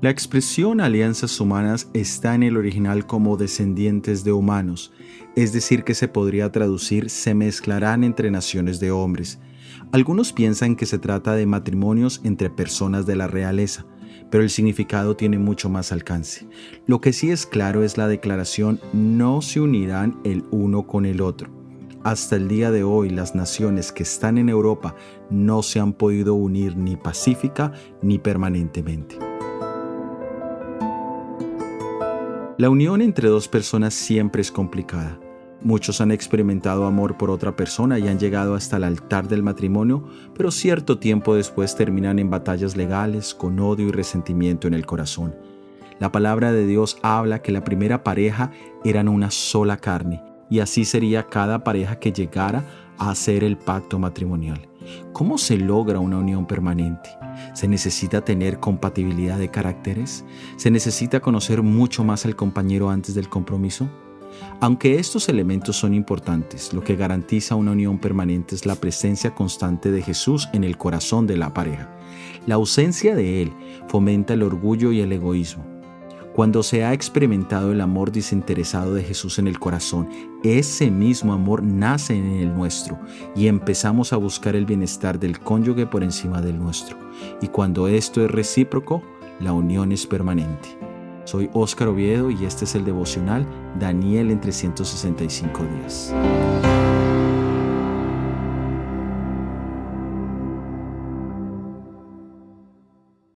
La expresión alianzas humanas está en el original como descendientes de humanos, es decir, que se podría traducir se mezclarán entre naciones de hombres. Algunos piensan que se trata de matrimonios entre personas de la realeza, pero el significado tiene mucho más alcance. Lo que sí es claro es la declaración no se unirán el uno con el otro. Hasta el día de hoy las naciones que están en Europa no se han podido unir ni pacífica ni permanentemente. La unión entre dos personas siempre es complicada. Muchos han experimentado amor por otra persona y han llegado hasta el altar del matrimonio, pero cierto tiempo después terminan en batallas legales con odio y resentimiento en el corazón. La palabra de Dios habla que la primera pareja eran una sola carne, y así sería cada pareja que llegara a hacer el pacto matrimonial. ¿Cómo se logra una unión permanente? ¿Se necesita tener compatibilidad de caracteres? ¿Se necesita conocer mucho más al compañero antes del compromiso? Aunque estos elementos son importantes, lo que garantiza una unión permanente es la presencia constante de Jesús en el corazón de la pareja. La ausencia de Él fomenta el orgullo y el egoísmo. Cuando se ha experimentado el amor desinteresado de Jesús en el corazón, ese mismo amor nace en el nuestro y empezamos a buscar el bienestar del cónyuge por encima del nuestro. Y cuando esto es recíproco, la unión es permanente. Soy Óscar Oviedo y este es el devocional Daniel en 365 días.